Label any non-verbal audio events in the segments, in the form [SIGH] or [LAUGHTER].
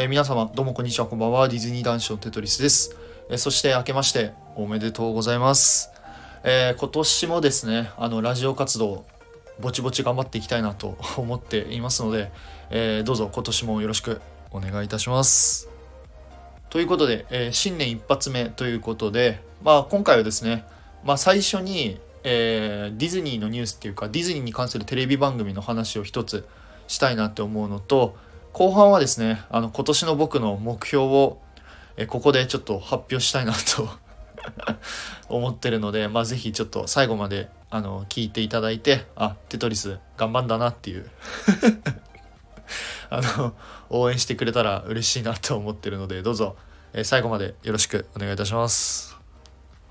えー、皆様どうもこんにちはこんばんは。ディズニー男子のテトリスです、えー、そして明けましておめでとうございます、えー、今年もですねあのラジオ活動ぼちぼち頑張っていきたいなと [LAUGHS] 思っていますので、えどうぞ今年もよろしくお願いいたします。ということで、え新年一発目ということでまあ今回はですねまあ最初にえー、ディズニーのニュースっていうかディズニーに関するテレビ番組の話を一つしたいなって思うのと後半はですねあの今年の僕の目標を、えここでちょっと発表したいなと [LAUGHS] 思ってるので、まあ、ぜひちょっと最後まであの聞いていただいてあテトリス頑張んだなっていう [LAUGHS] あの応援してくれたら嬉しいなと思ってるのでどうぞ、え最後までよろしくお願いいたします。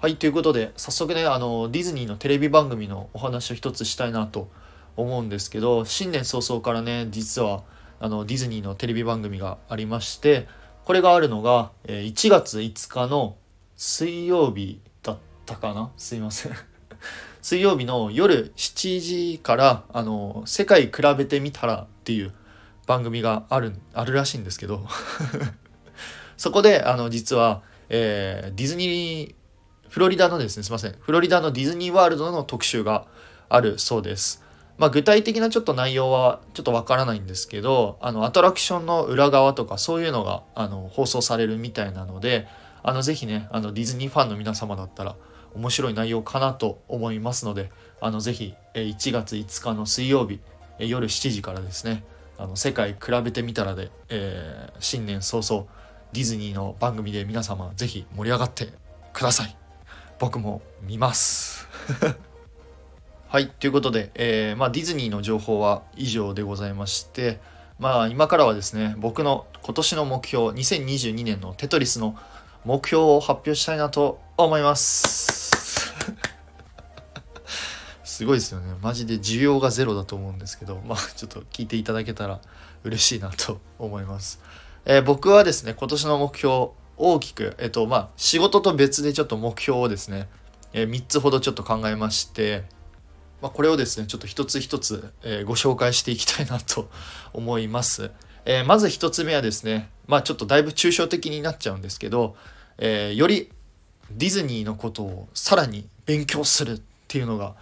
はい、ということで、早速ね、あの、ディズニーのテレビ番組のお話を一つしたいなと思うんですけど、新年早々からね、実は、あの、ディズニーのテレビ番組がありまして、これがあるのが、1月5日の水曜日だったかな？すいません [LAUGHS] 水曜日の夜7時から、あの、世界比べてみたらっていう番組がある、あるらしいんですけど [LAUGHS] そこで、あの、実は、えー、ディズニーフロリダのですね、すいません。フロリダのディズニーワールドの特集があるそうです。まあ、具体的なちょっと内容はちょっとわからないんですけど、あの、アトラクションの裏側とかそういうのが、あの、放送されるみたいなので、あの、ぜひね、あの、ディズニーファンの皆様だったら、面白い内容かなと思いますので、あの、ぜひ、1月5日の水曜日、夜7時からですね、あの、世界比べてみたらで、えー、新年早々、ディズニーの番組で皆様ぜひ盛り上がってください。僕も見ますはいということで、えー、まあ、ディズニーの情報は以上でございましてまあ今からはですね僕の今年の目標2022年のテトリスの目標を発表したいなと思います。[LAUGHS] すごいですよね。マジで需要がゼロだと思うんですけどまあちょっと聞いていただけたら嬉しいなと思います、えー、僕はですね今年の目標大きく、えっと、まあ、仕事と別でちょっと目標をですね、え、3つほどちょっと考えまして、まあ、これをですね、ちょっと一つ一つ、えー、ご紹介していきたいなと [LAUGHS] 思います。えー、まず1つ目はですね、まあ、ちょっとだいぶ抽象的になっちゃうんですけど、えよりディズニーのことをさらに勉強するっていうのが、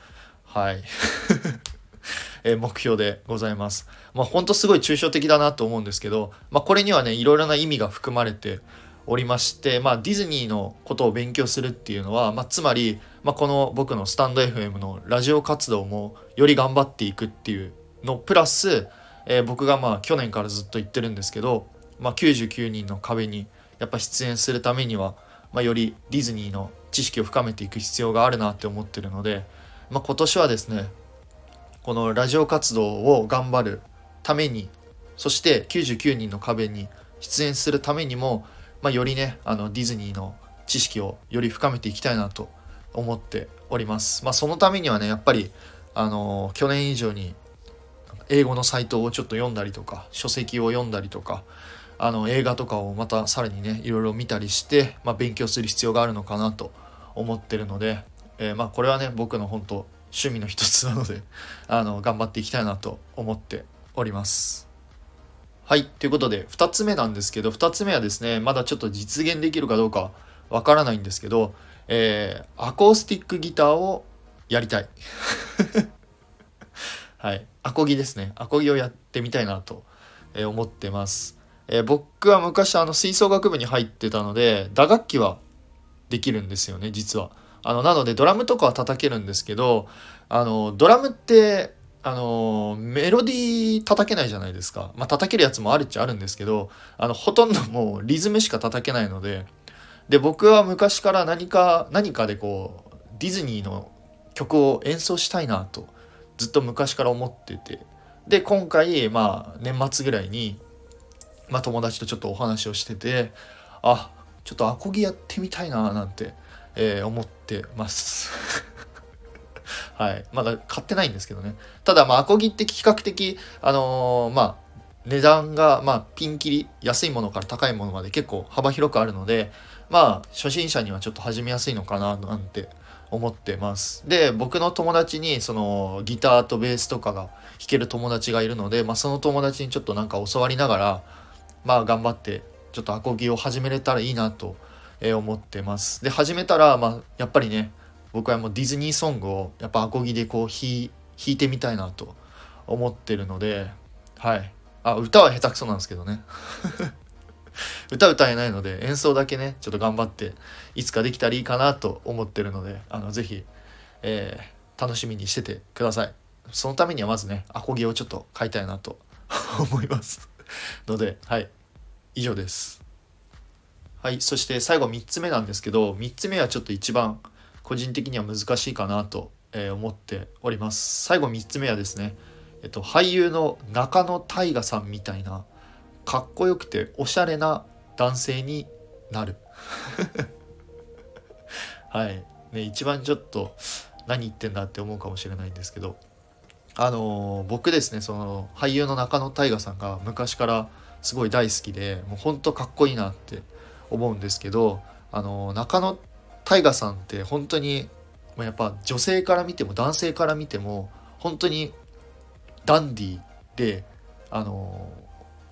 はい。[LAUGHS] え目標でございます。まあ、ほんとすごい抽象的だなと思うんですけど、まあ、これにはね、いろいろな意味が含まれておりまして、まあ、ディズニーのことを勉強するっていうのは、まあ、つまり、まあ、この僕のスタンド FM のラジオ活動もより頑張っていくっていうのプラス、えー、僕がまあ去年からずっと言ってるんですけど、まあ、99人の壁にやっぱ出演するためには、まあ、よりディズニーの知識を深めていく必要があるなって思ってるので、まあ、今年はですねこのラジオ活動を頑張るためにそして99人の壁に出演するためにもまあ、よりねあのディズニーの知識をより深めていきたいなと思っております。まあ、そのためにはねやっぱりあの去年以上に英語のサイトをちょっと読んだりとか書籍を読んだりとかあの映画とかをまたさらにねいろいろ見たりして、まあ、勉強する必要があるのかなと思ってるので、えー、まあこれはね僕の本当趣味の一つなのであの頑張っていきたいなと思っております。はい。ということで、2つ目なんですけど、2つ目はですね、まだちょっと実現できるかどうかわからないんですけど、えー、アコースティックギターをやりたい。[LAUGHS] はい。アコギですね。アコギをやってみたいなと思ってます。えー、僕は昔あの吹奏楽部に入ってたので、打楽器はできるんですよね、実は。あの、なのでドラムとかは叩けるんですけど、あの、ドラムってあのメロディー叩けないじゃないですか。まあ叩けるやつもあるっちゃあるんですけど、あのほとんどもうリズムしか叩けないので、で僕は昔から何か何かでこうディズニーの曲を演奏したいなとずっと昔から思ってて、で今回まあ年末ぐらいにまあ友達とちょっとお話をしてて、あちょっとアコギやってみたいななんて、えー、思ってます。[LAUGHS] はい。まだ買ってないんですけどね。ただ、まあ、アコギって比較的、あのー、まあ、値段が、まあ、ピンキリ、安いものから高いものまで結構幅広くあるので、まあ、初心者にはちょっと始めやすいのかな、なんて思ってます。で、僕の友達に、その、ギターとベースとかが弾ける友達がいるので、まあ、その友達にちょっとなんか教わりながら、まあ頑張ってちょっとアコギを始めれたらいいなと思ってますで始めたらまあやっぱりね僕はもうディズニーソングをやっぱアコギでこう弾いてみたいなと思ってるのではい。あ歌は下手くそなんですけどね。[LAUGHS] 歌歌えないので演奏だけねちょっと頑張っていつかできたらいいかなと思ってるのであのぜひ、えー、楽しみにしててください。そのためにはまずねアコギをちょっと買いたいなと思います。[LAUGHS] のではい。以上です。はいそして最後3つ目なんですけど3つ目はちょっと一番個人的には難しいかなと思っております。最後3つ目はですねえっと、俳優の中野大河さんみたいなかっこよくておしゃれな男性になる。[LAUGHS] はい。ね一番ちょっと何言ってんだって思うかもしれないんですけどあのー、僕ですねその俳優の中野大河さんが昔からすごい大好きでもうほんとかっこいいなって思うんですけどあのー、中野大河さんって本当にやっぱ女性から見ても男性から見ても本当にダンディであの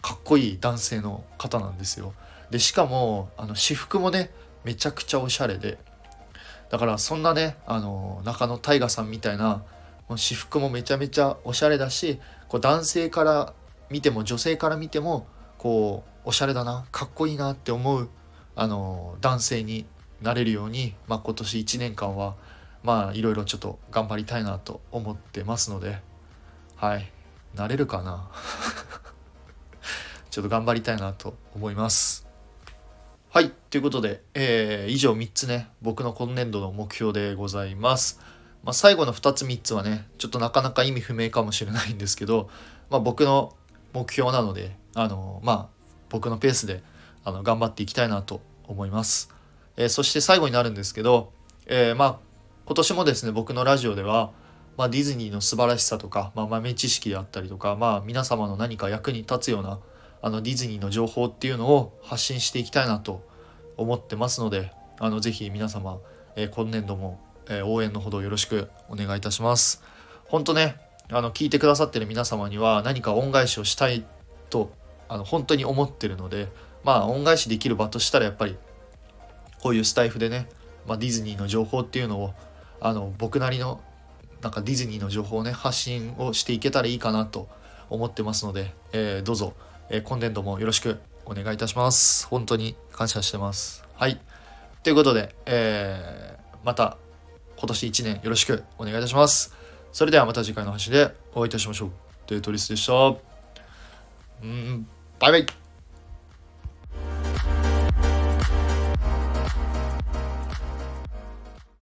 かっこいい男性の方なんですよ。でしかもあの私服もねめちゃくちゃおしゃれで。だからそんなねあの中野大河さんみたいな私服もめちゃめちゃおしゃれだしこう男性から見ても女性から見てもこうおしゃれだなかっこいいなって思うあの男性になれるように、まあ、今年1年間はまあいろいろちょっと頑張りたいなと思ってますのではいなれるかな？[LAUGHS] ちょっと頑張りたいなと思います。はい。ということで、えー、以上3つね、僕の今年度の目標でございます。まあ、最後の2つ3つはね、ちょっとなかなか意味不明かもしれないんですけど、まあ、僕の目標なので、あのまあ、僕のペースであの頑張っていきたいなと思います。えー、そして最後になるんですけど、えー、まあ、今年もですね、僕のラジオでは、まあ、ディズニーの素晴らしさとか、まあ、豆知識であったりとか、まあ、皆様の何か役に立つようなあのディズニーの情報っていうのを発信していきたいなと思ってますのであのぜひ皆様、えー、今年度も、えー、応援のほどよろしくお願いいたします。本当ねあの聞いてくださってる皆様には何か恩返しをしたいとあの本当に思ってるのでまあ恩返しできる場としたらやっぱりこういうスタイフでね、まあ、ディズニーの情報っていうのをあの僕なりのなんかディズニーの情報をね発信をしていけたらいいかなと思ってますので、えー、どうぞえー、今年度もよろしくお願いいたします。本当に感謝してます。はい。ということで、えー、また今年1年よろしくお願いいたします。それではまた次回の配信でお会いいたしましょう。デートリスでした。うん、バイバイ。